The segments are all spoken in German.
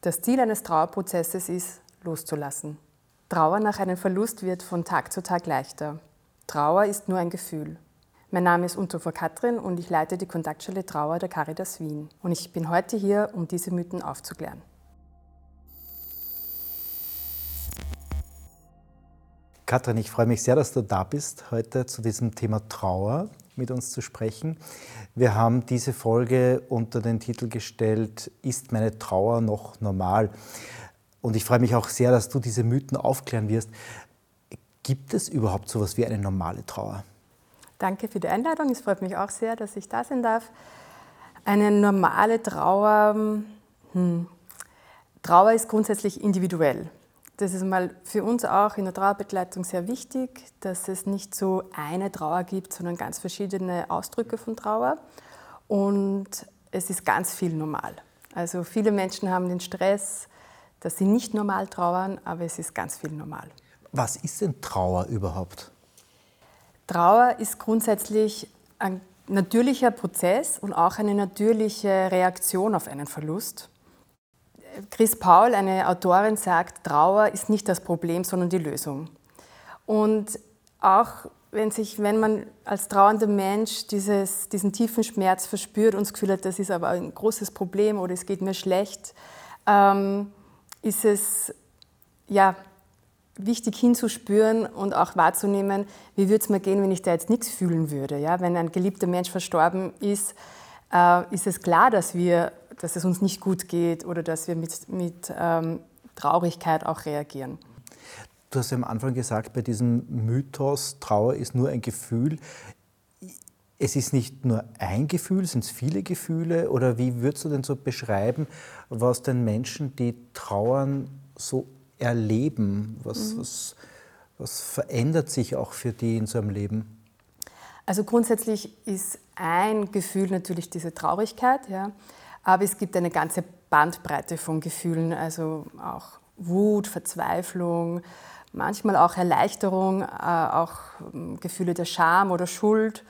Das Ziel eines Trauerprozesses ist, loszulassen. Trauer nach einem Verlust wird von Tag zu Tag leichter. Trauer ist nur ein Gefühl. Mein Name ist Untofer Katrin und ich leite die Kontaktstelle Trauer der Caritas Wien. Und ich bin heute hier, um diese Mythen aufzuklären. Katrin, ich freue mich sehr, dass du da bist, heute zu diesem Thema Trauer mit uns zu sprechen. Wir haben diese Folge unter den Titel gestellt, Ist meine Trauer noch normal? Und ich freue mich auch sehr, dass du diese Mythen aufklären wirst. Gibt es überhaupt so etwas wie eine normale Trauer? Danke für die Einladung. Es freut mich auch sehr, dass ich da sein darf. Eine normale Trauer, hm. Trauer ist grundsätzlich individuell. Das ist mal für uns auch in der Trauerbegleitung sehr wichtig, dass es nicht so eine Trauer gibt, sondern ganz verschiedene Ausdrücke von Trauer. Und es ist ganz viel normal. Also viele Menschen haben den Stress, dass sie nicht normal trauern, aber es ist ganz viel normal. Was ist denn Trauer überhaupt? Trauer ist grundsätzlich ein natürlicher Prozess und auch eine natürliche Reaktion auf einen Verlust. Chris Paul, eine Autorin, sagt, Trauer ist nicht das Problem, sondern die Lösung. Und auch wenn, sich, wenn man als trauernder Mensch dieses, diesen tiefen Schmerz verspürt und das Gefühl hat, das ist aber ein großes Problem oder es geht mir schlecht, ähm, ist es ja, wichtig hinzuspüren und auch wahrzunehmen, wie würde es mir gehen, wenn ich da jetzt nichts fühlen würde. Ja? Wenn ein geliebter Mensch verstorben ist, äh, ist es klar, dass wir dass es uns nicht gut geht oder dass wir mit, mit ähm, Traurigkeit auch reagieren. Du hast ja am Anfang gesagt, bei diesem Mythos, Trauer ist nur ein Gefühl. Es ist nicht nur ein Gefühl, sind es viele Gefühle? Oder wie würdest du denn so beschreiben, was den Menschen, die trauern, so erleben? Was, mhm. was, was verändert sich auch für die in so einem Leben? Also grundsätzlich ist ein Gefühl natürlich diese Traurigkeit. Ja. Aber es gibt eine ganze Bandbreite von Gefühlen, also auch Wut, Verzweiflung, manchmal auch Erleichterung, äh, auch ähm, Gefühle der Scham oder Schuld.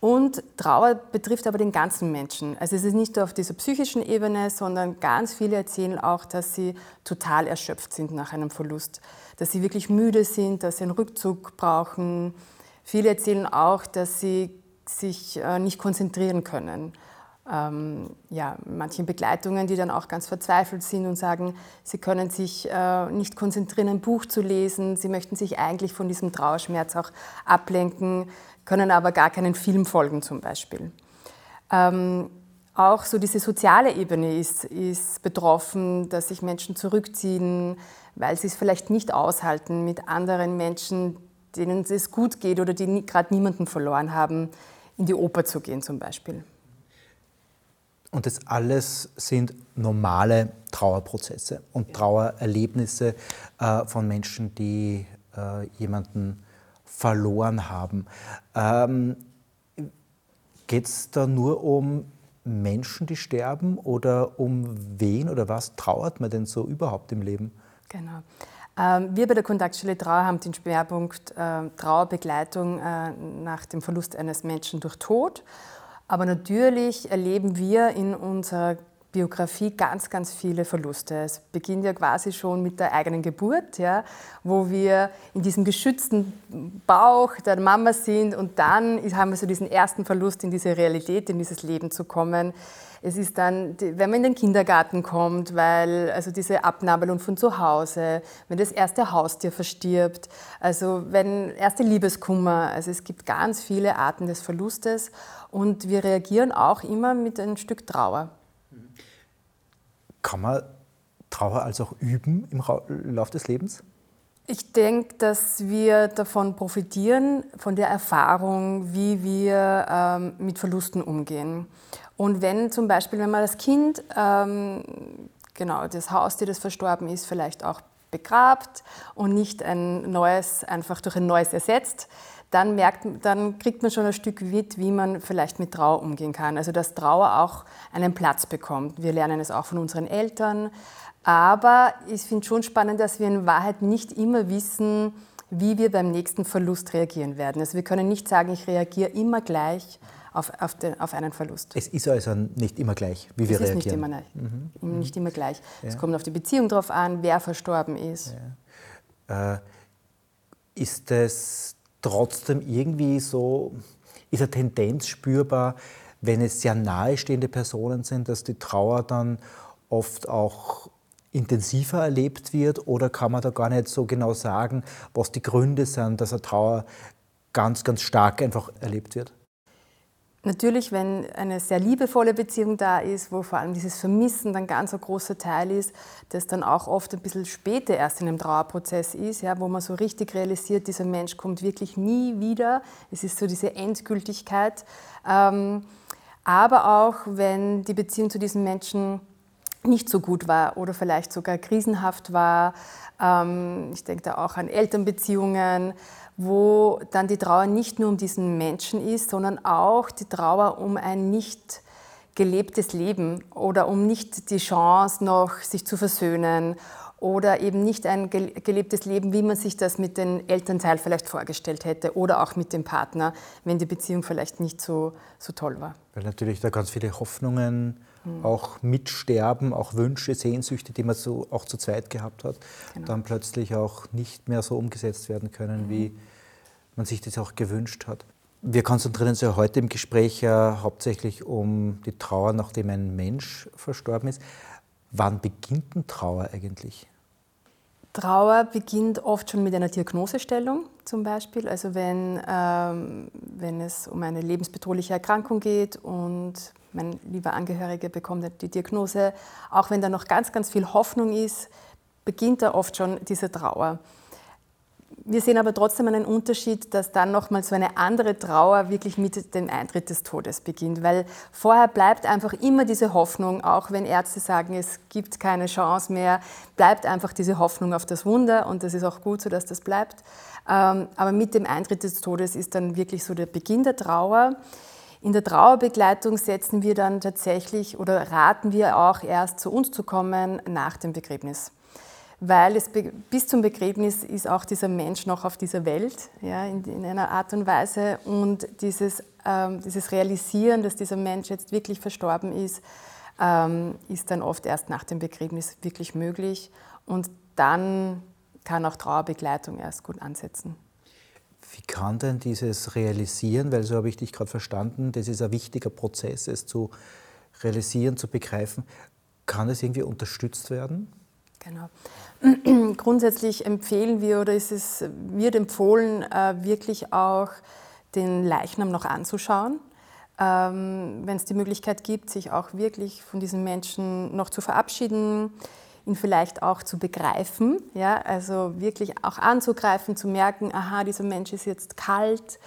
Und Trauer betrifft aber den ganzen Menschen. Also es ist nicht nur auf dieser psychischen Ebene, sondern ganz viele erzählen auch, dass sie total erschöpft sind nach einem Verlust, dass sie wirklich müde sind, dass sie einen Rückzug brauchen. Viele erzählen auch, dass sie sich äh, nicht konzentrieren können ähm, ja, manchen Begleitungen, die dann auch ganz verzweifelt sind und sagen, sie können sich äh, nicht konzentrieren, ein Buch zu lesen, sie möchten sich eigentlich von diesem Trauerschmerz auch ablenken, können aber gar keinen Film folgen zum Beispiel. Ähm, auch so diese soziale Ebene ist, ist betroffen, dass sich Menschen zurückziehen, weil sie es vielleicht nicht aushalten, mit anderen Menschen, denen es gut geht oder die gerade niemanden verloren haben, in die Oper zu gehen zum Beispiel. Und das alles sind normale Trauerprozesse und Trauererlebnisse äh, von Menschen, die äh, jemanden verloren haben. Ähm, Geht es da nur um Menschen, die sterben oder um wen oder was trauert man denn so überhaupt im Leben? Genau. Ähm, wir bei der Kontaktstelle Trauer haben den Schwerpunkt äh, Trauerbegleitung äh, nach dem Verlust eines Menschen durch Tod. Aber natürlich erleben wir in unserer Biografie ganz, ganz viele Verluste. Es beginnt ja quasi schon mit der eigenen Geburt, ja, wo wir in diesem geschützten Bauch der Mama sind und dann haben wir so diesen ersten Verlust in diese Realität, in dieses Leben zu kommen. Es ist dann, wenn man in den Kindergarten kommt, weil also diese Abnabelung von zu Hause, wenn das erste Haustier verstirbt, also wenn erste Liebeskummer, also es gibt ganz viele Arten des Verlustes und wir reagieren auch immer mit ein Stück Trauer. Kann man Trauer also auch üben im Laufe des Lebens? Ich denke, dass wir davon profitieren, von der Erfahrung, wie wir ähm, mit Verlusten umgehen. Und wenn zum Beispiel, wenn man das Kind, ähm, genau, das Haustier, das verstorben ist, vielleicht auch begrabt und nicht ein neues einfach durch ein neues ersetzt, dann, merkt, dann kriegt man schon ein Stück mit, wie man vielleicht mit Trauer umgehen kann. Also dass Trauer auch einen Platz bekommt. Wir lernen es auch von unseren Eltern. Aber ich finde schon spannend, dass wir in Wahrheit nicht immer wissen, wie wir beim nächsten Verlust reagieren werden. Also wir können nicht sagen, ich reagiere immer gleich auf, auf, den, auf einen Verlust. Es ist also nicht immer gleich, wie wir es reagieren. Es ist nicht immer, mhm. nicht immer gleich. Ja. Es kommt auf die Beziehung drauf an, wer verstorben ist. Ja. Äh, ist es trotzdem irgendwie so, ist eine Tendenz spürbar, wenn es sehr nahestehende Personen sind, dass die Trauer dann oft auch intensiver erlebt wird oder kann man da gar nicht so genau sagen, was die Gründe sind, dass eine Trauer ganz, ganz stark einfach erlebt wird? Natürlich, wenn eine sehr liebevolle Beziehung da ist, wo vor allem dieses Vermissen dann ganz ein großer Teil ist, das dann auch oft ein bisschen später erst in einem Trauerprozess ist, ja, wo man so richtig realisiert, dieser Mensch kommt wirklich nie wieder. Es ist so diese Endgültigkeit. Ähm, aber auch, wenn die Beziehung zu diesem Menschen nicht so gut war oder vielleicht sogar krisenhaft war. Ähm, ich denke da auch an Elternbeziehungen, wo dann die Trauer nicht nur um diesen Menschen ist, sondern auch die Trauer um ein nicht gelebtes Leben oder um nicht die Chance noch sich zu versöhnen oder eben nicht ein gelebtes Leben, wie man sich das mit dem Elternteil vielleicht vorgestellt hätte oder auch mit dem Partner, wenn die Beziehung vielleicht nicht so, so toll war. Weil natürlich da ganz viele Hoffnungen mhm. auch mitsterben, auch Wünsche, Sehnsüchte, die man so auch zu zweit gehabt hat, genau. dann plötzlich auch nicht mehr so umgesetzt werden können, mhm. wie man sich das auch gewünscht hat. Wir konzentrieren uns ja heute im Gespräch ja hauptsächlich um die Trauer, nachdem ein Mensch verstorben ist. Wann beginnt denn Trauer eigentlich? Trauer beginnt oft schon mit einer Diagnosestellung zum Beispiel. Also wenn, ähm, wenn es um eine lebensbedrohliche Erkrankung geht und mein lieber Angehörige bekommt die Diagnose, auch wenn da noch ganz, ganz viel Hoffnung ist, beginnt da oft schon diese Trauer. Wir sehen aber trotzdem einen Unterschied, dass dann nochmal so eine andere Trauer wirklich mit dem Eintritt des Todes beginnt, weil vorher bleibt einfach immer diese Hoffnung, auch wenn Ärzte sagen, es gibt keine Chance mehr, bleibt einfach diese Hoffnung auf das Wunder und das ist auch gut so, dass das bleibt. Ähm, aber mit dem Eintritt des Todes ist dann wirklich so der Beginn der Trauer. In der Trauerbegleitung setzen wir dann tatsächlich oder raten wir auch erst zu uns zu kommen nach dem Begräbnis weil es bis zum Begräbnis ist auch dieser Mensch noch auf dieser Welt, ja, in, in einer Art und Weise. Und dieses, ähm, dieses Realisieren, dass dieser Mensch jetzt wirklich verstorben ist, ähm, ist dann oft erst nach dem Begräbnis wirklich möglich. Und dann kann auch Trauerbegleitung erst gut ansetzen. Wie kann denn dieses Realisieren, weil so habe ich dich gerade verstanden, das ist ein wichtiger Prozess, es zu realisieren, zu begreifen, kann es irgendwie unterstützt werden? Genau. Grundsätzlich empfehlen wir oder ist es wird empfohlen, äh, wirklich auch den Leichnam noch anzuschauen. Ähm, wenn es die Möglichkeit gibt, sich auch wirklich von diesen Menschen noch zu verabschieden, ihn vielleicht auch zu begreifen, ja, also wirklich auch anzugreifen, zu merken, aha, dieser Mensch ist jetzt kalt.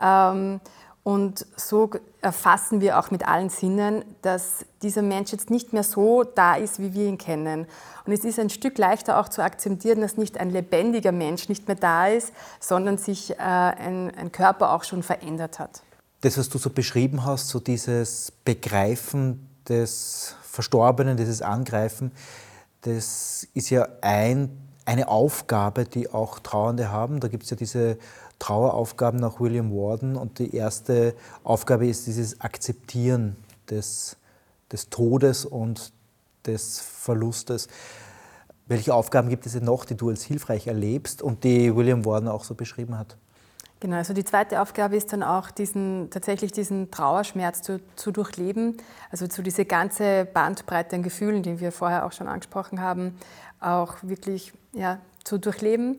Ähm, und so erfassen wir auch mit allen Sinnen, dass dieser Mensch jetzt nicht mehr so da ist, wie wir ihn kennen. Und es ist ein Stück leichter auch zu akzeptieren, dass nicht ein lebendiger Mensch nicht mehr da ist, sondern sich äh, ein, ein Körper auch schon verändert hat. Das, was du so beschrieben hast, so dieses Begreifen des Verstorbenen, dieses Angreifen, das ist ja ein, eine Aufgabe, die auch Trauernde haben. Da gibt es ja diese Traueraufgaben nach William Warden und die erste Aufgabe ist dieses Akzeptieren des, des Todes und des Verlustes. Welche Aufgaben gibt es denn noch, die du als hilfreich erlebst und die William Warden auch so beschrieben hat? Genau, also die zweite Aufgabe ist dann auch, diesen, tatsächlich diesen Trauerschmerz zu, zu durchleben, also zu diese ganze Bandbreite an Gefühlen, die wir vorher auch schon angesprochen haben, auch wirklich ja, zu durchleben.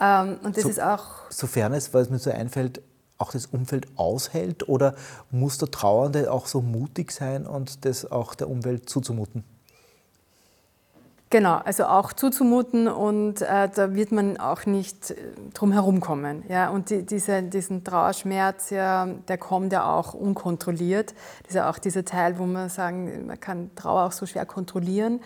Ähm, und das so, ist auch. Sofern es, weil es mir so einfällt, auch das Umfeld aushält oder muss der Trauernde auch so mutig sein und das auch der Umwelt zuzumuten? Genau, also auch zuzumuten und äh, da wird man auch nicht äh, drum herum kommen. Ja? Und die, diese, diesen Trauerschmerz, ja, der kommt ja auch unkontrolliert. Das ist ja auch dieser Teil, wo man sagen, man kann Trauer auch so schwer kontrollieren.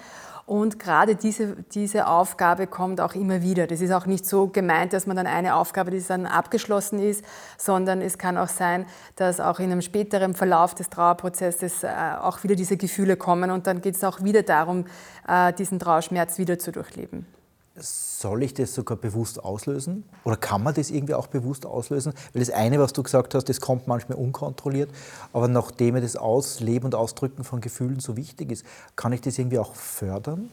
Und gerade diese, diese Aufgabe kommt auch immer wieder. Das ist auch nicht so gemeint, dass man dann eine Aufgabe, die dann abgeschlossen ist, sondern es kann auch sein, dass auch in einem späteren Verlauf des Trauerprozesses äh, auch wieder diese Gefühle kommen und dann geht es auch wieder darum, äh, diesen Trauerschmerz wieder zu durchleben. Soll ich das sogar bewusst auslösen? Oder kann man das irgendwie auch bewusst auslösen? Weil das eine, was du gesagt hast, das kommt manchmal unkontrolliert, aber nachdem mir das Ausleben und Ausdrücken von Gefühlen so wichtig ist, kann ich das irgendwie auch fördern?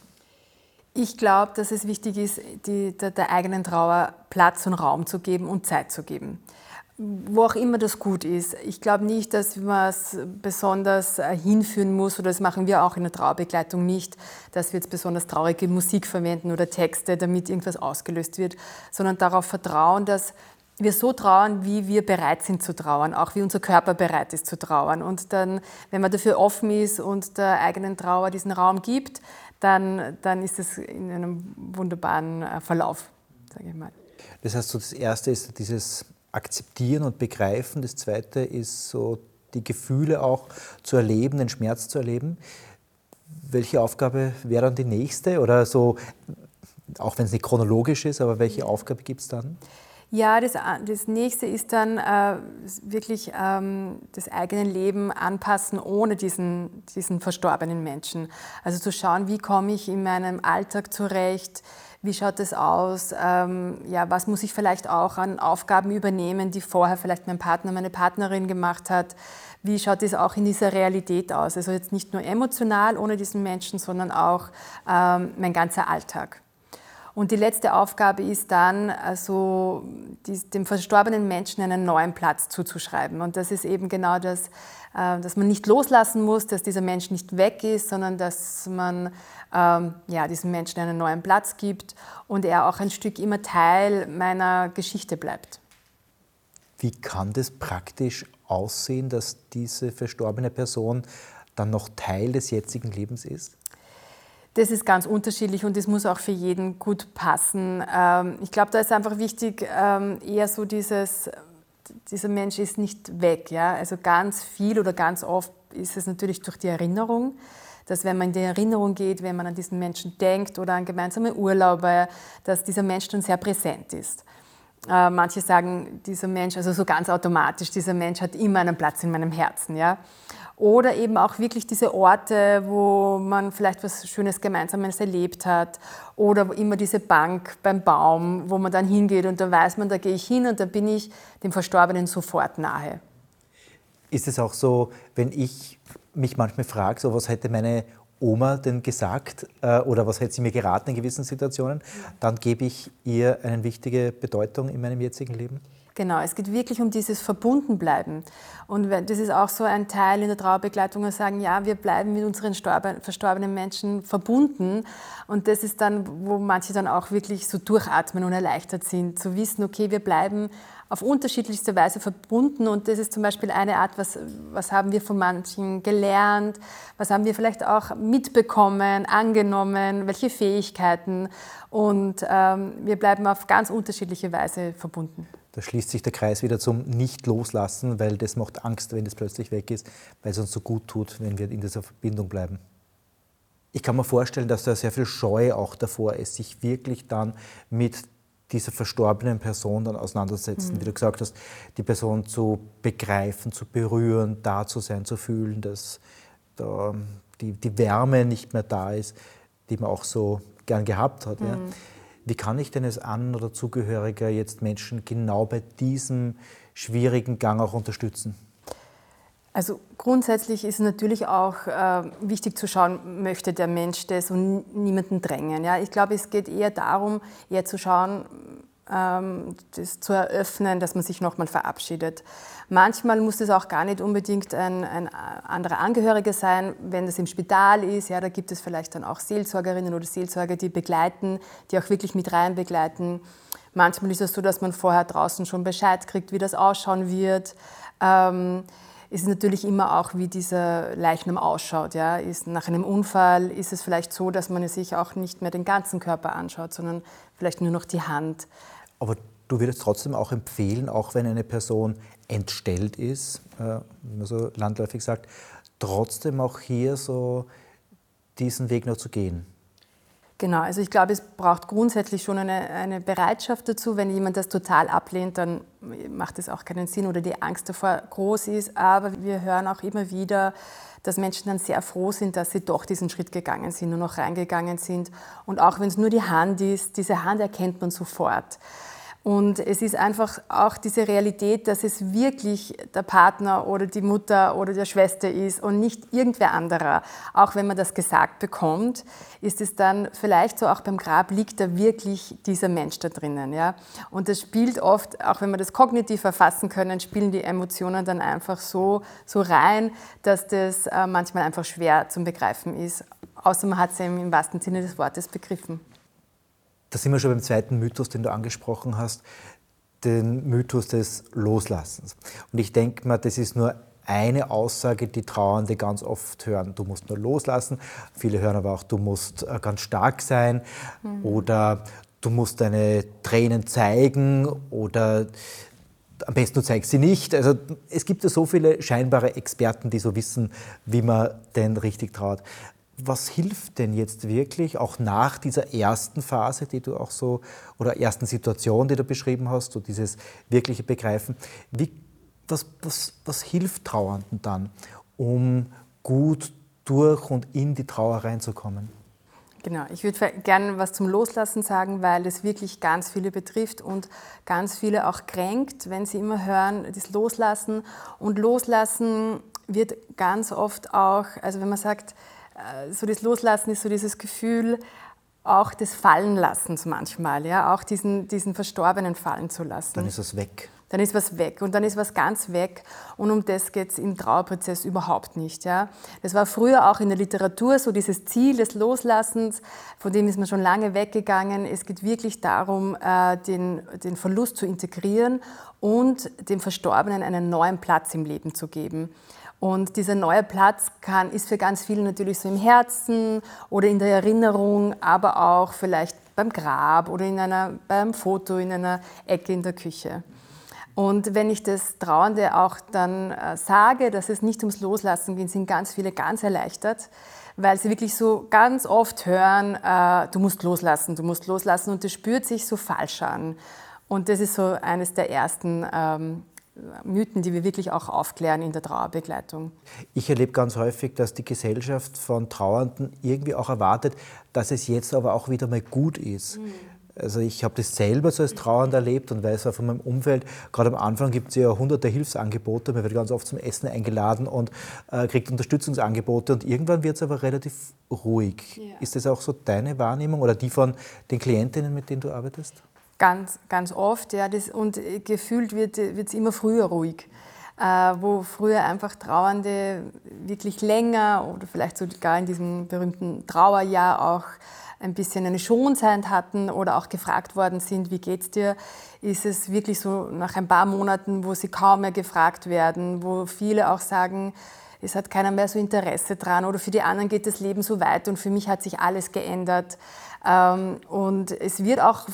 Ich glaube, dass es wichtig ist, die, der, der eigenen Trauer Platz und Raum zu geben und Zeit zu geben wo auch immer das gut ist. Ich glaube nicht, dass man es besonders äh, hinführen muss, oder das machen wir auch in der Trauerbegleitung nicht, dass wir jetzt besonders traurige Musik verwenden oder Texte, damit irgendwas ausgelöst wird, sondern darauf vertrauen, dass wir so trauern, wie wir bereit sind zu trauern, auch wie unser Körper bereit ist zu trauern. Und dann, wenn man dafür offen ist und der eigenen Trauer diesen Raum gibt, dann, dann ist es in einem wunderbaren äh, Verlauf, sage ich mal. Das heißt, so das Erste ist dieses akzeptieren und begreifen. Das zweite ist so die Gefühle auch zu erleben, den Schmerz zu erleben. Welche Aufgabe wäre dann die nächste? Oder so, auch wenn es nicht chronologisch ist, aber welche Aufgabe gibt es dann? Ja, das, das nächste ist dann äh, wirklich ähm, das eigene Leben anpassen ohne diesen, diesen verstorbenen Menschen. Also zu schauen, wie komme ich in meinem Alltag zurecht, wie schaut es aus? Ähm, ja, was muss ich vielleicht auch an Aufgaben übernehmen, die vorher vielleicht mein Partner, meine Partnerin gemacht hat? Wie schaut es auch in dieser Realität aus? Also jetzt nicht nur emotional ohne diesen Menschen, sondern auch ähm, mein ganzer Alltag. Und die letzte Aufgabe ist dann, also die, dem verstorbenen Menschen einen neuen Platz zuzuschreiben. Und das ist eben genau das, äh, dass man nicht loslassen muss, dass dieser Mensch nicht weg ist, sondern dass man ähm, ja, diesem Menschen einen neuen Platz gibt und er auch ein Stück immer Teil meiner Geschichte bleibt. Wie kann das praktisch aussehen, dass diese verstorbene Person dann noch Teil des jetzigen Lebens ist? Das ist ganz unterschiedlich und das muss auch für jeden gut passen. Ähm, ich glaube, da ist einfach wichtig, ähm, eher so dieses, dieser Mensch ist nicht weg. Ja? Also ganz viel oder ganz oft ist es natürlich durch die Erinnerung, dass wenn man in die Erinnerung geht, wenn man an diesen Menschen denkt oder an gemeinsame Urlaube, dass dieser Mensch dann sehr präsent ist. Äh, manche sagen, dieser Mensch, also so ganz automatisch, dieser Mensch hat immer einen Platz in meinem Herzen. Ja? Oder eben auch wirklich diese Orte, wo man vielleicht was Schönes Gemeinsames erlebt hat. Oder immer diese Bank beim Baum, wo man dann hingeht und da weiß man, da gehe ich hin und da bin ich dem Verstorbenen sofort nahe. Ist es auch so, wenn ich mich manchmal frage, so was hätte meine Oma denn gesagt äh, oder was hätte sie mir geraten in gewissen Situationen, dann gebe ich ihr eine wichtige Bedeutung in meinem jetzigen Leben? Genau, es geht wirklich um dieses Verbundenbleiben. Und das ist auch so ein Teil in der Trauerbegleitung, wir sagen, ja, wir bleiben mit unseren verstorbenen Menschen verbunden. Und das ist dann, wo manche dann auch wirklich so durchatmen und erleichtert sind, zu wissen, okay, wir bleiben auf unterschiedlichste Weise verbunden. Und das ist zum Beispiel eine Art, was, was haben wir von manchen gelernt, was haben wir vielleicht auch mitbekommen, angenommen, welche Fähigkeiten. Und ähm, wir bleiben auf ganz unterschiedliche Weise verbunden. Da schließt sich der Kreis wieder zum Nicht-Loslassen, weil das macht Angst, wenn das plötzlich weg ist, weil es uns so gut tut, wenn wir in dieser Verbindung bleiben. Ich kann mir vorstellen, dass da sehr viel Scheu auch davor ist, sich wirklich dann mit dieser verstorbenen Person dann auseinandersetzen, mhm. wie du gesagt hast, die Person zu begreifen, zu berühren, da zu sein, zu fühlen, dass da die, die Wärme nicht mehr da ist, die man auch so gern gehabt hat. Mhm. Ja. Wie kann ich denn als An- oder Zugehöriger jetzt Menschen genau bei diesem schwierigen Gang auch unterstützen? Also grundsätzlich ist natürlich auch äh, wichtig zu schauen, möchte der Mensch das und niemanden drängen. Ja? Ich glaube, es geht eher darum, eher zu schauen, das zu eröffnen, dass man sich nochmal verabschiedet. Manchmal muss es auch gar nicht unbedingt ein, ein anderer Angehöriger sein, wenn das im Spital ist. Ja, da gibt es vielleicht dann auch Seelsorgerinnen oder Seelsorger, die begleiten, die auch wirklich mit rein begleiten. Manchmal ist es so, dass man vorher draußen schon Bescheid kriegt, wie das ausschauen wird. Ähm, es ist natürlich immer auch, wie dieser Leichnam ausschaut. Ja? Ist, nach einem Unfall ist es vielleicht so, dass man sich auch nicht mehr den ganzen Körper anschaut, sondern vielleicht nur noch die Hand. Aber du würdest trotzdem auch empfehlen, auch wenn eine Person entstellt ist, äh, wie man so landläufig sagt, trotzdem auch hier so diesen Weg noch zu gehen. Genau, also ich glaube, es braucht grundsätzlich schon eine, eine, Bereitschaft dazu. Wenn jemand das total ablehnt, dann macht es auch keinen Sinn oder die Angst davor groß ist. Aber wir hören auch immer wieder, dass Menschen dann sehr froh sind, dass sie doch diesen Schritt gegangen sind und noch reingegangen sind. Und auch wenn es nur die Hand ist, diese Hand erkennt man sofort. Und es ist einfach auch diese Realität, dass es wirklich der Partner oder die Mutter oder die Schwester ist und nicht irgendwer anderer. Auch wenn man das gesagt bekommt, ist es dann vielleicht so auch beim Grab liegt da wirklich dieser Mensch da drinnen. Ja? Und das spielt oft, auch wenn wir das kognitiv erfassen können, spielen die Emotionen dann einfach so, so rein, dass das äh, manchmal einfach schwer zum Begreifen ist. Außer man hat es im wahrsten Sinne des Wortes begriffen da sind wir schon beim zweiten Mythos, den du angesprochen hast, den Mythos des Loslassens. Und ich denke mal, das ist nur eine Aussage, die Trauernde ganz oft hören. Du musst nur loslassen. Viele hören aber auch, du musst äh, ganz stark sein mhm. oder du musst deine Tränen zeigen oder am besten du zeigst sie nicht. Also es gibt ja so viele scheinbare Experten, die so wissen, wie man denn richtig traut was hilft denn jetzt wirklich, auch nach dieser ersten Phase, die du auch so, oder ersten Situation, die du beschrieben hast, so dieses wirkliche Begreifen, wie, was, was, was hilft Trauernden dann, um gut durch und in die Trauer reinzukommen? Genau, ich würde gerne was zum Loslassen sagen, weil es wirklich ganz viele betrifft und ganz viele auch kränkt, wenn sie immer hören, das Loslassen. Und Loslassen wird ganz oft auch, also wenn man sagt, so das Loslassen ist so dieses Gefühl auch des Fallenlassens manchmal, ja, auch diesen, diesen Verstorbenen fallen zu lassen. Dann ist es weg. Dann ist was weg und dann ist was ganz weg und um das geht es im Trauerprozess überhaupt nicht. Ja. Das war früher auch in der Literatur so dieses Ziel des Loslassens, von dem ist man schon lange weggegangen. Es geht wirklich darum, äh, den, den Verlust zu integrieren und dem Verstorbenen einen neuen Platz im Leben zu geben. Und dieser neue Platz kann, ist für ganz viele natürlich so im Herzen oder in der Erinnerung, aber auch vielleicht beim Grab oder in einer, beim Foto in einer Ecke in der Küche. Und wenn ich das Trauernde auch dann äh, sage, dass es nicht ums Loslassen geht, sind ganz viele ganz erleichtert, weil sie wirklich so ganz oft hören, äh, du musst loslassen, du musst loslassen und das spürt sich so falsch an. Und das ist so eines der ersten ähm, Mythen, die wir wirklich auch aufklären in der Trauerbegleitung. Ich erlebe ganz häufig, dass die Gesellschaft von Trauernden irgendwie auch erwartet, dass es jetzt aber auch wieder mal gut ist. Mhm. Also ich habe das selber so als Trauernd erlebt und weiß auch von meinem Umfeld, gerade am Anfang gibt es ja hunderte Hilfsangebote, man wird ganz oft zum Essen eingeladen und äh, kriegt Unterstützungsangebote und irgendwann wird es aber relativ ruhig. Ja. Ist das auch so deine Wahrnehmung oder die von den Klientinnen, mit denen du arbeitest? Ganz, ganz oft, ja. Das, und gefühlt wird es immer früher ruhig. Äh, wo früher einfach Trauernde wirklich länger oder vielleicht sogar in diesem berühmten Trauerjahr auch ein bisschen eine Schonzeit hatten oder auch gefragt worden sind, wie geht's dir, ist es wirklich so nach ein paar Monaten, wo sie kaum mehr gefragt werden, wo viele auch sagen, es hat keiner mehr so Interesse dran oder für die anderen geht das Leben so weit und für mich hat sich alles geändert. Ähm, und es wird auch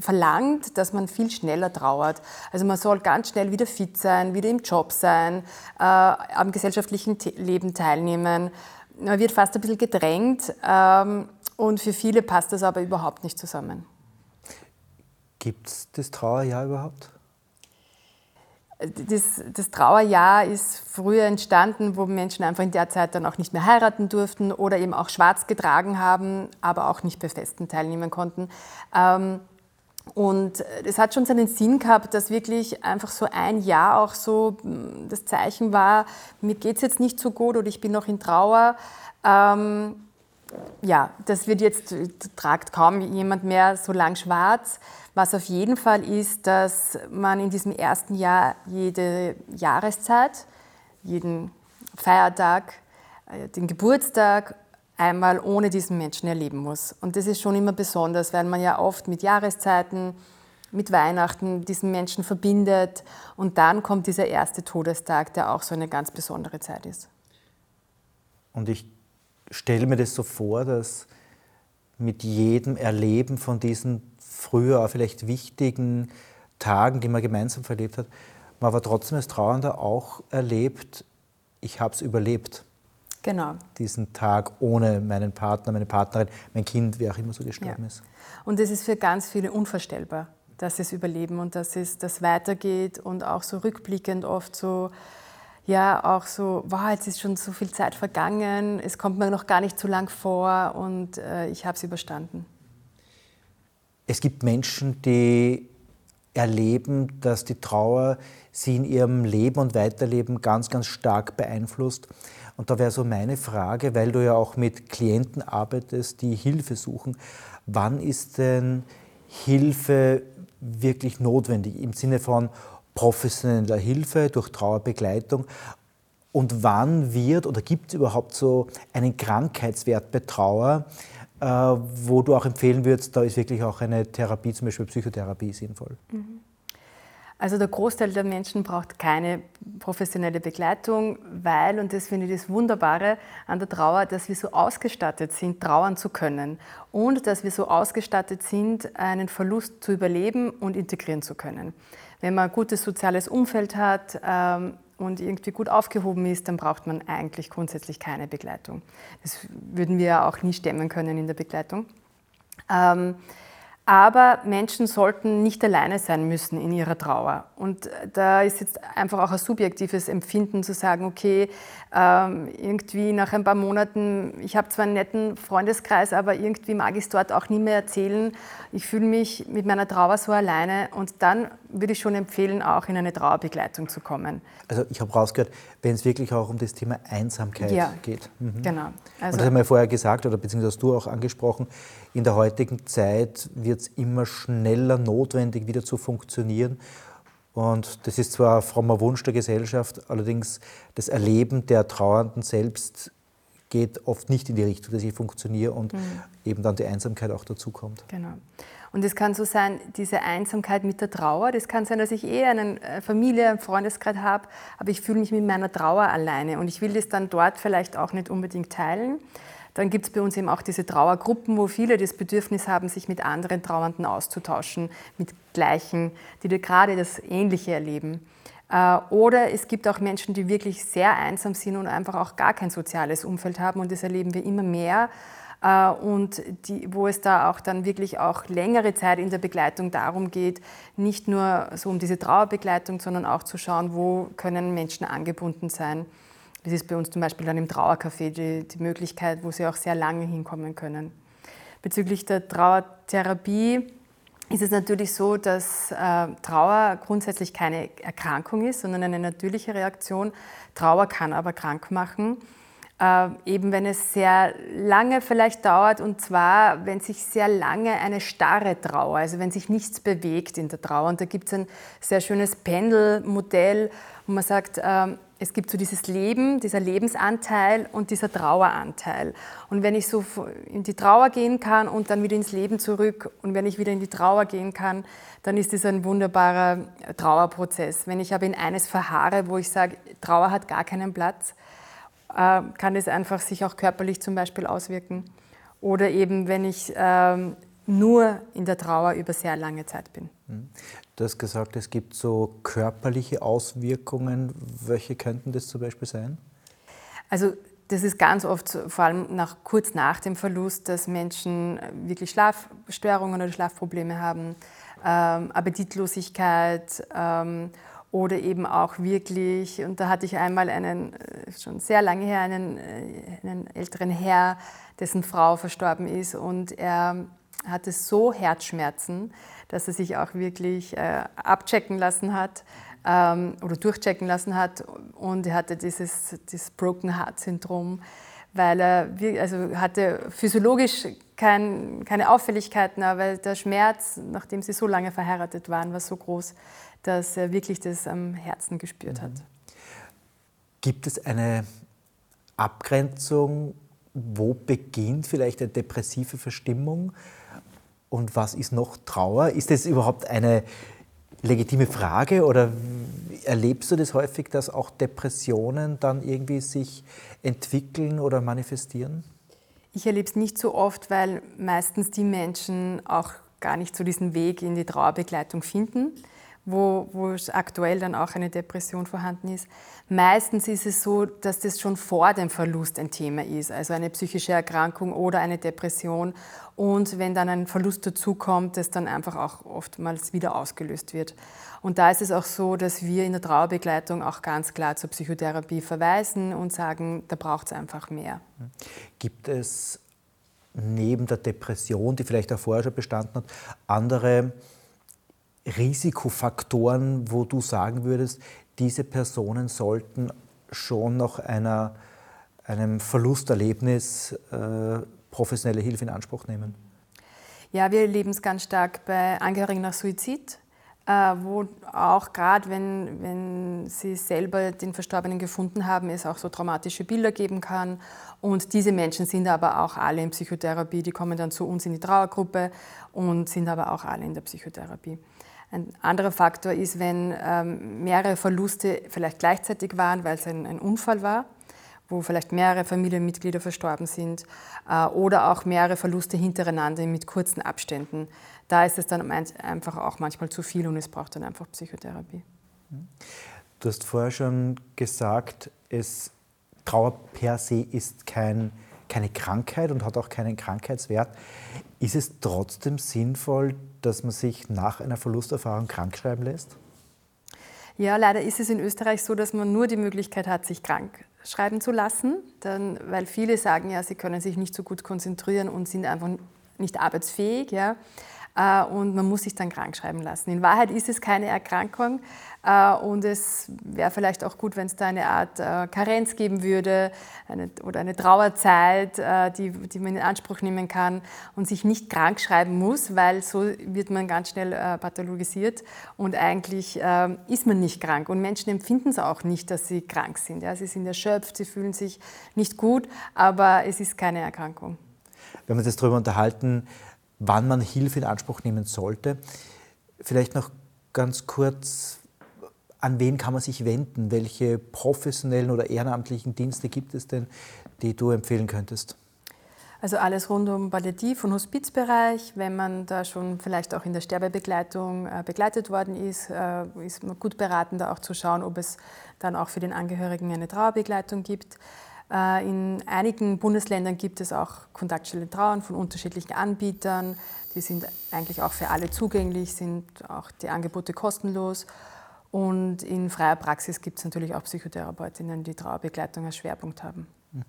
verlangt, dass man viel schneller trauert. Also man soll ganz schnell wieder fit sein, wieder im Job sein, äh, am gesellschaftlichen Leben teilnehmen. Man wird fast ein bisschen gedrängt ähm, und für viele passt das aber überhaupt nicht zusammen. Gibt es das Trauerjahr überhaupt? Das, das, Trauerjahr ist früher entstanden, wo Menschen einfach in der Zeit dann auch nicht mehr heiraten durften oder eben auch schwarz getragen haben, aber auch nicht bei Festen teilnehmen konnten. Ähm, und es hat schon seinen Sinn gehabt, dass wirklich einfach so ein Jahr auch so hm, das Zeichen war, mir geht es jetzt nicht so gut oder ich bin noch in Trauer. Ähm, ja, das wird jetzt, tragt kaum jemand mehr so lang schwarz. Was auf jeden Fall ist, dass man in diesem ersten Jahr jede Jahreszeit, jeden Feiertag, äh, den Geburtstag einmal ohne diesen Menschen erleben muss. Und das ist schon immer besonders, weil man ja oft mit Jahreszeiten, mit Weihnachten diesen Menschen verbindet. Und dann kommt dieser erste Todestag, der auch so eine ganz besondere Zeit ist. Und ich stelle mir das so vor, dass mit jedem Erleben von diesen früher vielleicht wichtigen Tagen, die man gemeinsam verlebt hat, man aber trotzdem als Trauernder auch erlebt, ich habe es überlebt. Genau. Diesen Tag ohne meinen Partner, meine Partnerin, mein Kind, wer auch immer so gestorben ja. ist. Und das ist für ganz viele unvorstellbar, dass es überleben und dass es das weitergeht und auch so rückblickend oft so ja auch so, wow, jetzt ist schon so viel Zeit vergangen, es kommt mir noch gar nicht so lang vor und äh, ich habe es überstanden. Es gibt Menschen, die erleben, dass die Trauer sie in ihrem Leben und Weiterleben ganz, ganz stark beeinflusst. Und da wäre so meine Frage, weil du ja auch mit Klienten arbeitest, die Hilfe suchen, wann ist denn Hilfe wirklich notwendig im Sinne von professioneller Hilfe durch Trauerbegleitung? Und wann wird oder gibt es überhaupt so einen Krankheitswert bei Trauer, äh, wo du auch empfehlen würdest, da ist wirklich auch eine Therapie, zum Beispiel Psychotherapie, sinnvoll? Mhm. Also der Großteil der Menschen braucht keine professionelle Begleitung, weil, und das finde ich das Wunderbare an der Trauer, dass wir so ausgestattet sind, trauern zu können und dass wir so ausgestattet sind, einen Verlust zu überleben und integrieren zu können. Wenn man ein gutes soziales Umfeld hat ähm, und irgendwie gut aufgehoben ist, dann braucht man eigentlich grundsätzlich keine Begleitung. Das würden wir auch nie stemmen können in der Begleitung. Ähm, aber Menschen sollten nicht alleine sein müssen in ihrer Trauer. Und da ist jetzt einfach auch ein subjektives Empfinden zu sagen, okay, ähm, irgendwie nach ein paar Monaten, ich habe zwar einen netten Freundeskreis, aber irgendwie mag ich es dort auch nie mehr erzählen. Ich fühle mich mit meiner Trauer so alleine und dann würde ich schon empfehlen, auch in eine Trauerbegleitung zu kommen. Also ich habe rausgehört, wenn es wirklich auch um das Thema Einsamkeit ja, geht. Mhm. Genau. Also, und das haben wir vorher gesagt, oder beziehungsweise hast du auch angesprochen, in der heutigen Zeit wird es immer schneller notwendig, wieder zu funktionieren. Und das ist zwar ein frommer Wunsch der Gesellschaft, allerdings das Erleben der Trauernden selbst geht oft nicht in die Richtung, dass ich funktioniere und mhm. eben dann die Einsamkeit auch dazukommt. Genau. Und es kann so sein, diese Einsamkeit mit der Trauer, das kann sein, dass ich eh eine äh, Familie, einen Freundeskreis habe, aber ich fühle mich mit meiner Trauer alleine und ich will das dann dort vielleicht auch nicht unbedingt teilen. Dann gibt es bei uns eben auch diese Trauergruppen, wo viele das Bedürfnis haben, sich mit anderen Trauernden auszutauschen, mit Gleichen, die gerade das Ähnliche erleben. Äh, oder es gibt auch Menschen, die wirklich sehr einsam sind und einfach auch gar kein soziales Umfeld haben und das erleben wir immer mehr und die, wo es da auch dann wirklich auch längere Zeit in der Begleitung darum geht, nicht nur so um diese Trauerbegleitung, sondern auch zu schauen, wo können Menschen angebunden sein. Das ist bei uns zum Beispiel dann im Trauercafé die, die Möglichkeit, wo sie auch sehr lange hinkommen können. Bezüglich der Trauertherapie ist es natürlich so, dass äh, Trauer grundsätzlich keine Erkrankung ist, sondern eine natürliche Reaktion. Trauer kann aber krank machen, äh, eben wenn es sehr lange vielleicht dauert und zwar, wenn sich sehr lange eine starre Trauer, also wenn sich nichts bewegt in der Trauer. Und da gibt es ein sehr schönes Pendelmodell, wo man sagt, äh, es gibt so dieses Leben, dieser Lebensanteil und dieser Traueranteil. Und wenn ich so in die Trauer gehen kann und dann wieder ins Leben zurück und wenn ich wieder in die Trauer gehen kann, dann ist das ein wunderbarer Trauerprozess. Wenn ich aber in eines verharre, wo ich sage, Trauer hat gar keinen Platz, äh, kann es einfach sich auch körperlich zum Beispiel auswirken. Oder eben, wenn ich ähm, nur in der Trauer über sehr lange Zeit bin. Mhm. Du hast gesagt, es gibt so körperliche Auswirkungen. Welche könnten das zum Beispiel sein? Also das ist ganz oft, vor allem nach, kurz nach dem Verlust, dass Menschen wirklich Schlafstörungen oder Schlafprobleme haben, ähm, Appetitlosigkeit ähm, oder eben auch wirklich, und da hatte ich einmal einen, äh, schon sehr lange her, einen, äh, einen älteren Herr, dessen Frau verstorben ist und er hatte so Herzschmerzen, dass er sich auch wirklich äh, abchecken lassen hat ähm, oder durchchecken lassen hat. Und er hatte dieses, dieses Broken Heart Syndrom, weil er also hatte physiologisch kein, keine Auffälligkeiten, aber der Schmerz, nachdem sie so lange verheiratet waren, war so groß, dass er wirklich das am Herzen gespürt hat. Gibt es eine Abgrenzung, wo beginnt vielleicht eine depressive Verstimmung? Und was ist noch Trauer? Ist das überhaupt eine legitime Frage oder erlebst du das häufig, dass auch Depressionen dann irgendwie sich entwickeln oder manifestieren? Ich erlebe es nicht so oft, weil meistens die Menschen auch gar nicht so diesen Weg in die Trauerbegleitung finden, wo, wo aktuell dann auch eine Depression vorhanden ist. Meistens ist es so, dass das schon vor dem Verlust ein Thema ist, also eine psychische Erkrankung oder eine Depression. Und wenn dann ein Verlust dazukommt, das dann einfach auch oftmals wieder ausgelöst wird. Und da ist es auch so, dass wir in der Trauerbegleitung auch ganz klar zur Psychotherapie verweisen und sagen, da braucht es einfach mehr. Gibt es neben der Depression, die vielleicht auch vorher schon bestanden hat, andere Risikofaktoren, wo du sagen würdest, diese Personen sollten schon nach einer, einem Verlusterlebnis äh, professionelle Hilfe in Anspruch nehmen? Ja, wir erleben es ganz stark bei Angehörigen nach Suizid, äh, wo auch gerade, wenn, wenn sie selber den Verstorbenen gefunden haben, es auch so traumatische Bilder geben kann. Und diese Menschen sind aber auch alle in Psychotherapie, die kommen dann zu uns in die Trauergruppe und sind aber auch alle in der Psychotherapie. Ein anderer Faktor ist, wenn ähm, mehrere Verluste vielleicht gleichzeitig waren, weil es ein, ein, Unfall war, wo vielleicht mehrere Familienmitglieder verstorben sind äh, oder auch mehrere Verluste hintereinander mit kurzen Abständen. Da ist es dann einfach auch manchmal zu viel und es braucht dann einfach Psychotherapie. Du hast vorher schon gesagt, es, Trauer per se ist kein, keine Krankheit und hat auch keinen Krankheitswert. Ist es trotzdem sinnvoll, dass man sich nach einer Verlusterfahrung krankschreiben lässt? Ja, leider ist es in Österreich so, dass man nur die Möglichkeit hat, sich krank schreiben zu lassen, dann, weil viele sagen ja, sie können sich nicht so gut konzentrieren und sind einfach nicht arbeitsfähig. Ja. Äh, und man muss sich dann krank schreiben lassen. In Wahrheit ist es keine Erkrankung und es wäre vielleicht auch gut, wenn es da eine Art äh, Karenz geben würde eine, oder eine Trauerzeit, die, die man in Anspruch nehmen kann und sich nicht krank schreiben muss, weil so wird man ganz schnell pathologisiert und eigentlich ist man nicht krank und Menschen empfinden es auch nicht, dass sie krank sind. Ja, sie sind erschöpft, sie fühlen sich nicht gut, aber es ist keine Erkrankung. Wir haben uns jetzt darüber unterhalten, wann man Hilfe in Anspruch nehmen sollte. Vielleicht noch ganz kurz, an wen kann man sich wenden? Welche professionellen oder ehrenamtlichen Dienste gibt es denn, die du empfehlen könntest? Also alles rund um Palliativ- und Hospizbereich. Wenn man da schon vielleicht auch in der Sterbebegleitung äh, begleitet worden ist, äh, ist man gut beraten, da auch zu schauen, ob es dann auch für den Angehörigen eine Trauerbegleitung gibt. Äh, in einigen Bundesländern gibt es auch Kontaktstelle Trauern von unterschiedlichen Anbietern. Die sind eigentlich auch für alle zugänglich, sind auch die Angebote kostenlos. Und in freier Praxis gibt es natürlich auch Psychotherapeutinnen, die Trauerbegleitung als Schwerpunkt haben. Mhm.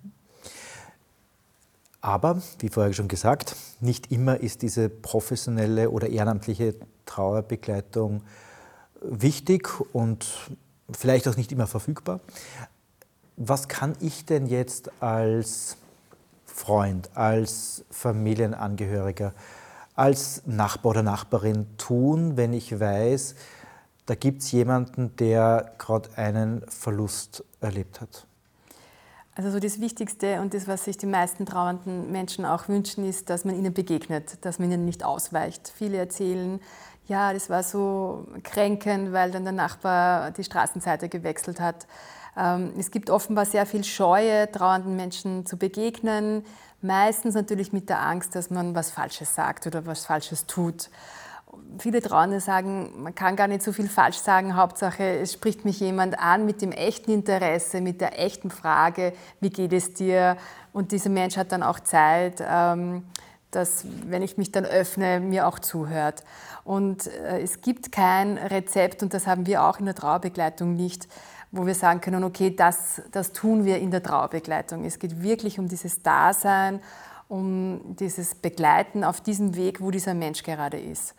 Aber, wie vorher schon gesagt, nicht immer ist diese professionelle oder ehrenamtliche Trauerbegleitung wichtig und vielleicht auch nicht immer verfügbar was kann ich denn jetzt als Freund, als Familienangehöriger, als Nachbar oder Nachbarin tun, wenn ich weiß, da gibt es jemanden, der gerade einen Verlust erlebt hat? Also so das Wichtigste und das, was sich die meisten trauernden Menschen auch wünschen, ist, dass man ihnen begegnet, dass man ihnen nicht ausweicht. Viele erzählen, ja, das war so kränkend, weil dann der Nachbar die Straßenseite gewechselt hat. Ähm, es gibt offenbar sehr viel Scheue, trauernden Menschen zu begegnen, meistens natürlich mit der Angst, dass man was Falsches sagt oder was Falsches tut. Viele Trauernde sagen, man kann gar nicht so viel falsch sagen, Hauptsache es spricht mich jemand an mit dem echten Interesse, mit der echten Frage, wie geht es dir? Und dieser Mensch hat dann auch Zeit, ähm, dass, wenn ich mich dann öffne, mir auch zuhört. Und äh, es gibt kein Rezept, und das haben wir auch in der Trauerbegleitung nicht, wo wir sagen können, okay, das, das tun wir in der Trauerbegleitung. Es geht wirklich um dieses Dasein, um dieses Begleiten auf diesem Weg, wo dieser Mensch gerade ist.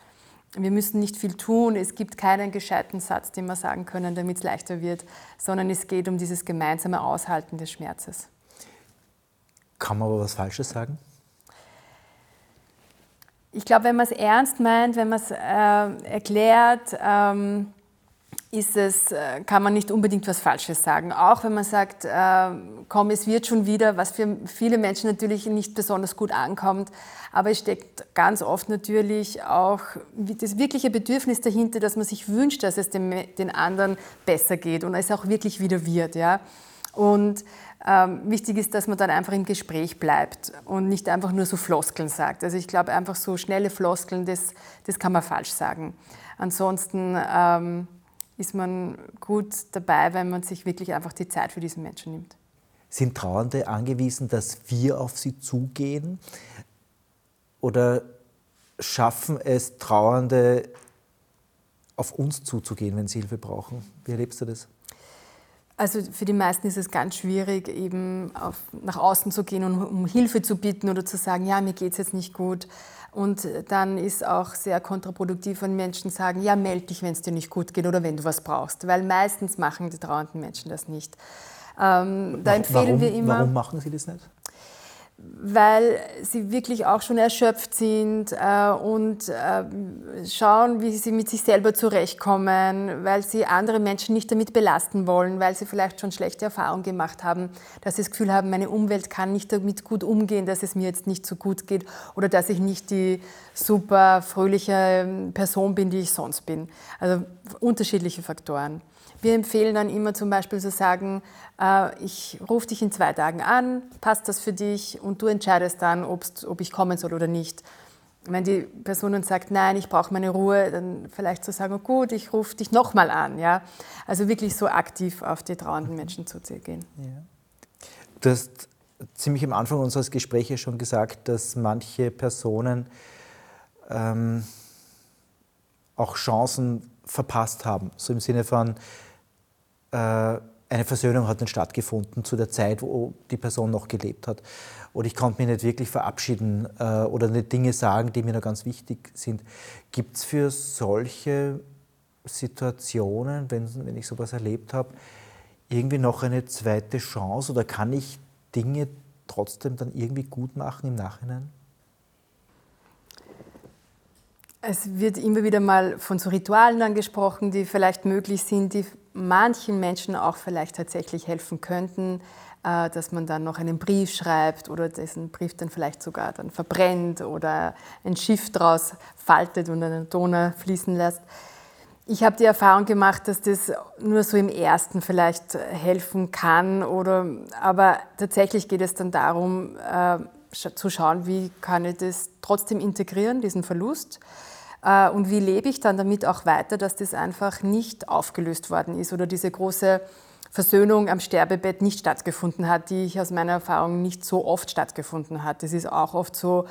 Wir müssen nicht viel tun, es gibt keinen gescheiten Satz, den wir sagen können, damit es leichter wird, sondern es geht um dieses gemeinsame Aushalten des Schmerzes. Kann man aber was Falsches sagen? Ich glaube, wenn man es ernst meint, wenn man es äh, erklärt, ähm, ist es, äh, kann man nicht unbedingt was Falsches sagen. Auch wenn man sagt, äh, komm, es wird schon wieder, was für viele Menschen natürlich nicht besonders gut ankommt. Aber es steckt ganz oft natürlich auch das wirkliche Bedürfnis dahinter, dass man sich wünscht, dass es dem, den anderen besser geht und es auch wirklich wieder wird. Ja? Und ähm, wichtig ist, dass man dann einfach im Gespräch bleibt und nicht einfach nur so Floskeln sagt. Also ich glaube, einfach so schnelle Floskeln, das, das kann man falsch sagen. Ansonsten ähm, ist man gut dabei, wenn man sich wirklich einfach die Zeit für diesen Menschen nimmt. Sind Trauernde angewiesen, dass wir auf sie zugehen? Oder schaffen es Trauernde, auf uns zuzugehen, wenn sie Hilfe brauchen? Wie erlebst du das? Also für die meisten ist es ganz schwierig, eben auf, nach außen zu gehen und um Hilfe zu bitten oder zu sagen, ja, mir geht es jetzt nicht gut. Und dann ist auch sehr kontraproduktiv, wenn Menschen sagen, ja, melde dich, wenn es dir nicht gut geht oder wenn du was brauchst. Weil meistens machen die trauernden Menschen das nicht. Ähm, da empfehlen warum, wir immer. Warum machen sie das nicht? Weil sie wirklich auch schon erschöpft sind äh, und äh, schauen, wie sie mit sich selber zurechtkommen, weil sie andere Menschen nicht damit belasten wollen, weil sie vielleicht schon schlechte Erfahrungen gemacht haben, dass sie das Gefühl haben, meine Umwelt kann nicht damit gut umgehen, dass es mir jetzt nicht so gut geht oder dass ich nicht die super fröhliche Person bin, die ich sonst bin. Also unterschiedliche Faktoren. Wir empfehlen dann immer zum Beispiel zu sagen, äh, ich rufe dich in zwei Tagen an, passt das für dich und du entscheidest dann, ob ich kommen soll oder nicht. Wenn die Person dann sagt, nein, ich brauche meine Ruhe, dann vielleicht zu sagen, oh gut, ich rufe dich nochmal an. Ja? Also wirklich so aktiv auf die trauernden Menschen zuzugehen. Ja. Du hast ziemlich am Anfang unseres Gesprächs schon gesagt, dass manche Personen ähm, auch Chancen verpasst haben. So im Sinne von, eine Versöhnung hat dann stattgefunden zu der Zeit, wo die Person noch gelebt hat. Oder ich konnte mich nicht wirklich verabschieden äh, oder nicht Dinge sagen, die mir noch ganz wichtig sind. Gibt es für solche Situationen, wenn, wenn ich sowas erlebt habe, irgendwie noch eine zweite Chance oder kann ich Dinge trotzdem dann irgendwie gut machen im Nachhinein? Es wird immer wieder mal von so Ritualen angesprochen, die vielleicht möglich sind, die manchen Menschen auch vielleicht tatsächlich helfen könnten, äh, dass man dann noch einen Brief schreibt oder diesen Brief dann vielleicht sogar dann verbrennt oder ein Schiff draus faltet und eine Donau fließen lässt. Ich habe die Erfahrung gemacht, dass das nur so im ersten vielleicht helfen kann, oder, aber tatsächlich geht es dann darum, äh, zu schauen, wie kann ich das trotzdem integrieren, diesen Verlust und wie lebe ich dann damit auch weiter, dass das einfach nicht aufgelöst worden ist oder diese große Versöhnung am Sterbebett nicht stattgefunden hat, die ich aus meiner Erfahrung nicht so oft stattgefunden hat. Es ist auch oft so,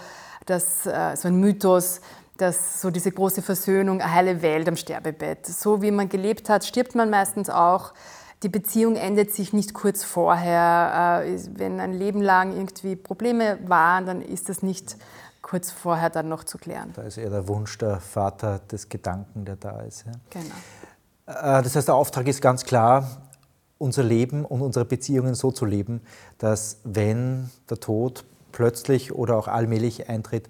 dass äh, so ein Mythos, dass so diese große Versöhnung, eine heile Welt am Sterbebett. So wie man gelebt hat, stirbt man meistens auch. Die Beziehung endet sich nicht kurz vorher. Äh, wenn ein Leben lang irgendwie Probleme waren, dann ist das nicht kurz vorher dann noch zu klären. Da ist eher der Wunsch der Vater des Gedanken, der da ist. Ja. Genau. Äh, das heißt, der Auftrag ist ganz klar, unser Leben und unsere Beziehungen so zu leben, dass wenn der Tod plötzlich oder auch allmählich eintritt,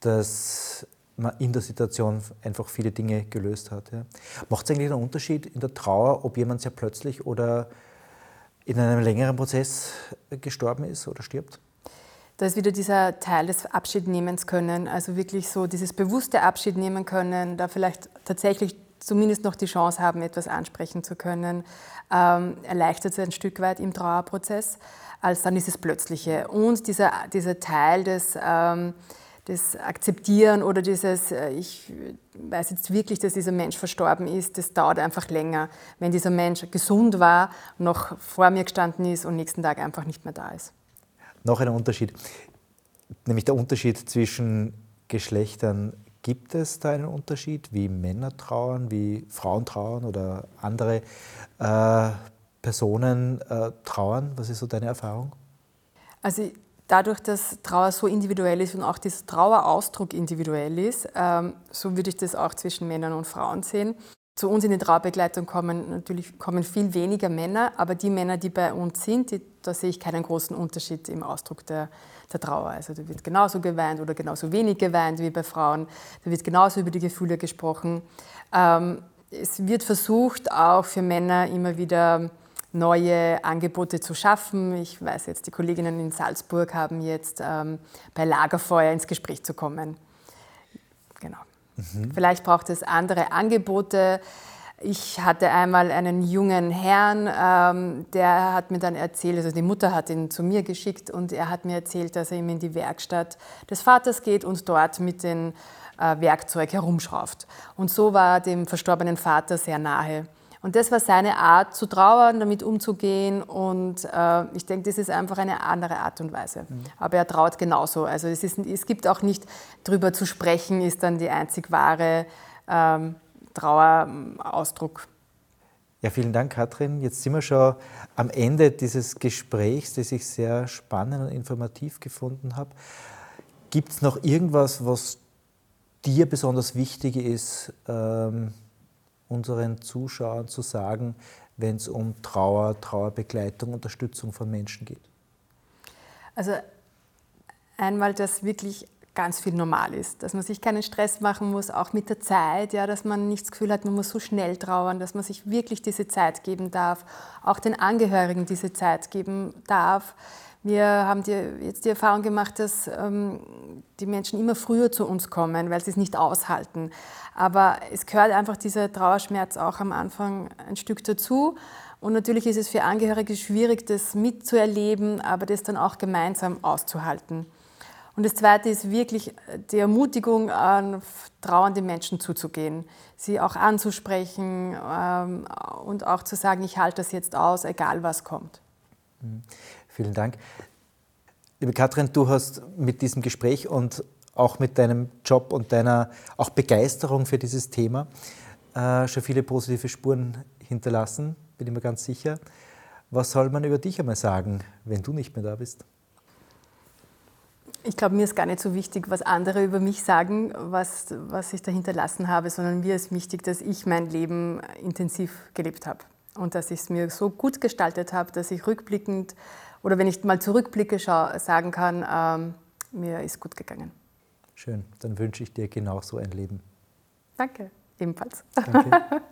dass man in der Situation einfach viele Dinge gelöst hat. Ja. Macht es eigentlich einen Unterschied in der Trauer, ob jemand sehr plötzlich oder in einem längeren Prozess gestorben ist oder stirbt? Da ist wieder dieser Teil des Abschiednehmens können, also wirklich so dieses bewusste Abschied nehmen können, da vielleicht tatsächlich zumindest noch die Chance haben, etwas ansprechen zu können, ähm, erleichtert es ein Stück weit im Trauerprozess, als dann dieses Plötzliche. Und dieser, dieser Teil des, ähm, des Akzeptieren oder dieses, äh, ich weiß jetzt wirklich, dass dieser Mensch verstorben ist, das dauert einfach länger, wenn dieser Mensch gesund war, noch vor mir gestanden ist und nächsten Tag einfach nicht mehr da ist noch ein Unterschied, nämlich der Unterschied zwischen Geschlechtern. Gibt es da einen Unterschied, wie Männer trauern, wie Frauen trauern oder andere äh, Personen äh, trauern? Was ist so deine Erfahrung? Also dadurch, dass Trauer so individuell ist und auch dieser Trauerausdruck individuell ist, ähm, so würde ich das auch zwischen Männern und Frauen sehen. Zu uns in die Traubegleitung kommen natürlich kommen viel weniger Männer, aber die Männer, die bei uns sind, die, da sehe ich keinen großen Unterschied im Ausdruck der, der Trauer. Also da wird genauso geweint oder genauso wenig geweint wie bei Frauen. Da wird genauso über die Gefühle gesprochen. Ähm, es wird versucht, auch für Männer immer wieder neue Angebote zu schaffen. Ich weiß jetzt, die Kolleginnen in Salzburg haben jetzt ähm, bei Lagerfeuer ins Gespräch zu kommen. Genau. Mhm. Vielleicht braucht es andere Angebote. ich hatte einmal einen jungen Herrn, ähm, der hat mir dann erzählt, also die Mutter hat ihn zu mir geschickt und er hat mir erzählt, dass er ihm in die Werkstatt des Vaters geht und dort mit dem äh, Werkzeug herumschraubt. Und so war dem verstorbenen Vater sehr nahe. Und das war seine Art zu trauern, damit umzugehen. Und äh, ich denke, das ist einfach eine andere Art und Weise. Mhm. Aber er traut genauso. Also es, ist, es gibt auch nicht, drüber zu sprechen, ist dann die einzig wahre ähm, Trauerausdruck. Ja, vielen Dank, Katrin. Jetzt sind wir schon am Ende dieses Gesprächs, das ich sehr spannend und informativ gefunden habe. Gibt es noch irgendwas, was dir besonders wichtig ist, ähm, unseren Zuschauern zu sagen, wenn es um Trauer, Trauerbegleitung, Unterstützung von Menschen geht? Also einmal, dass wirklich ganz viel normal ist, dass man sich keinen Stress machen muss, auch mit der Zeit, ja, dass man nicht das Gefühl hat, man muss so schnell trauern, dass man sich wirklich diese Zeit geben darf, auch den Angehörigen diese Zeit geben darf. Wir haben die, jetzt die Erfahrung gemacht, dass ähm, die Menschen immer früher zu uns kommen, weil sie es nicht aushalten. Aber es gehört einfach dieser Trauerschmerz auch am Anfang ein Stück dazu. Und natürlich ist es für Angehörige schwierig, das mitzuerleben, aber das dann auch gemeinsam auszuhalten. Und das Zweite ist wirklich die Ermutigung, an trauernde Menschen zuzugehen, sie auch anzusprechen ähm, und auch zu sagen, ich halte das jetzt aus, egal was kommt. Vielen Dank. Liebe Katrin, du hast mit diesem Gespräch und auch mit deinem Job und deiner auch Begeisterung für dieses Thema äh, schon viele positive Spuren hinterlassen, bin ich mir ganz sicher. Was soll man über dich einmal sagen, wenn du nicht mehr da bist? Ich glaube, mir ist gar nicht so wichtig, was andere über mich sagen, was, was ich da hinterlassen habe, sondern mir ist wichtig, dass ich mein Leben intensiv gelebt habe und dass ich es mir so gut gestaltet habe, dass ich rückblickend oder wenn ich mal zurückblicke, sagen kann, ähm, mir ist gut gegangen. Schön, dann wünsche ich dir genau so ein Leben. Danke, ebenfalls. Danke.